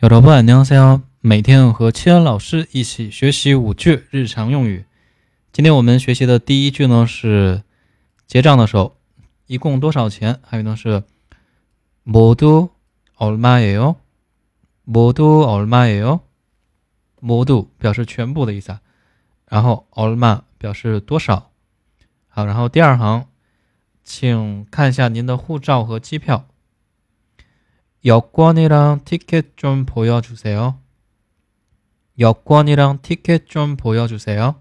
有的朋友好，每天和七恩老师一起学习五句日常用语。今天我们学习的第一句呢是结账的时候，一共多少钱？还有呢是모두얼마예 요？ 모두얼마예 요？ 모두表示全部的意思，然后얼마表示多少。好，然后第二行，请看一下您的护照和机票。 여권이랑 티켓 좀 보여주세요. 여권이랑 티켓 좀 보여주세요.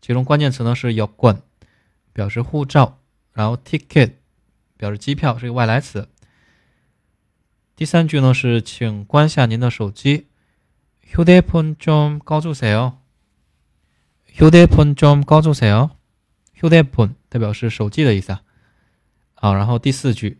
其中关键词呢是 여권 表示护照，然后 ticket 表示机票，是一个外来词。第三句呢是请关下您的手机。 휴대폰 좀 꺼주세요. 휴대폰 좀 꺼주세요. 휴대폰 代表是手机的意思。好，然后第四句。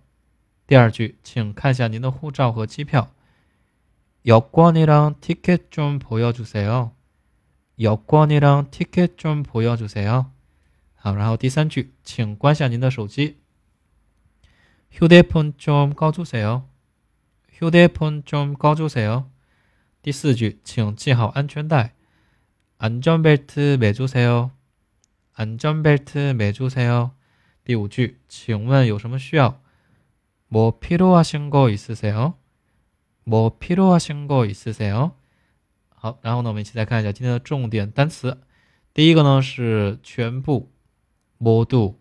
第二句，请看一下您的护照和机票。여권이랑티켓좀보여주세 요。 여권이랑티켓좀보여주세 요。 好，然后第三句，请关下您的手机。휴대폰좀꺼주세 요。 휴대폰좀꺼주세 요。 第四句，请系好安全带。안전벨트매주세 요。 안전벨트매주세 요。 第五句，请问有什么需要？ 뭐필요하신거있으세 요？ 뭐필요하신거있으세 요？ 好，然后呢，我们一起再看一下今天的重点单词。第一个呢是全部，모두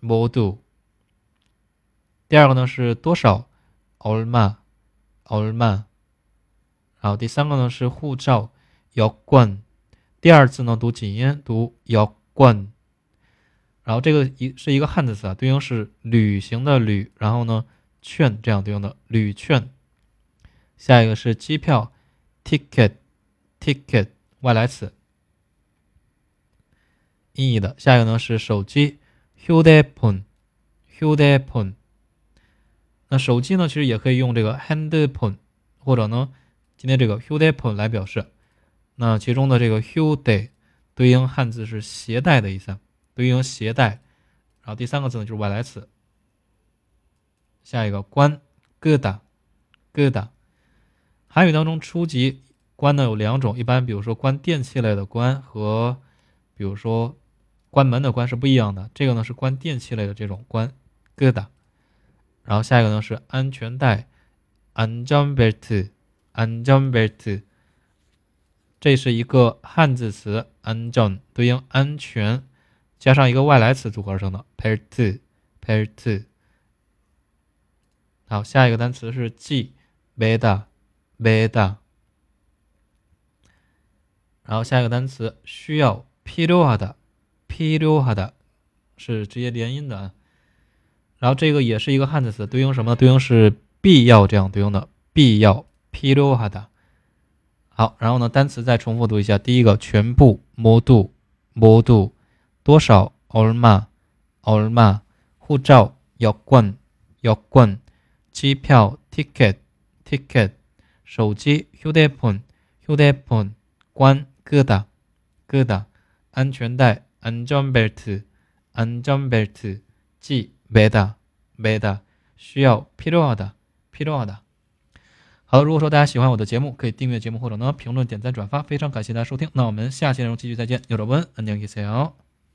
모 두。 第二个呢是多少，얼 마， 얼 마。 好，第三个呢是护照，여 권。 第二次呢读紧音，读여 권。 然后这个一是一个汉字词啊，对应是旅行的旅，然后呢。 券，这样对应的旅券。下一个是机票，ticket ticket 外来词。E 的，下一个呢是手机，Huda phone，Huda phone。那手机呢其实也可以用这个 handphone 或者呢今天这个 Huda phone 来表示，那其中的这个 Huda 对应汉字是携带的意思，对应携带。然后第三个字呢就是外来词。下一个关疙瘩疙瘩。韩语当中初级关呢有两种，一般比如说关电器类的关和比如说关门的关是不一样的。这个呢是关电器类的这种关疙瘩。然后下一个呢是安全带安全 b e l t 安全 b e l t 这是一个汉字词安全对应安全加上一个外来词组合而成的 p e l t p e l t 好，下一个单词是 g beta beta。然后下一个单词需要 piuha 的 piuha 的是直接连音的。然后这个也是一个汉字词，对应什么？对应是必要这样对应的必要 piuha 的。好，然后呢单词再重复读一下：第一个全部 modo modo，多少 olma olma，护照要冠要冠 g。 여 권。 机票 ticket ticket 手机 휴대폰 휴대폰 关疙瘩疙瘩安全带 안전벨트 안전벨트 系 매다 매다 需要 필요하다 필요하다 好，如果说大家喜欢我的节目，可以订阅节目或者呢评论、点赞、转发，非常感谢大家收听。那我们下期内容继续再见，有的问，안녕히계세요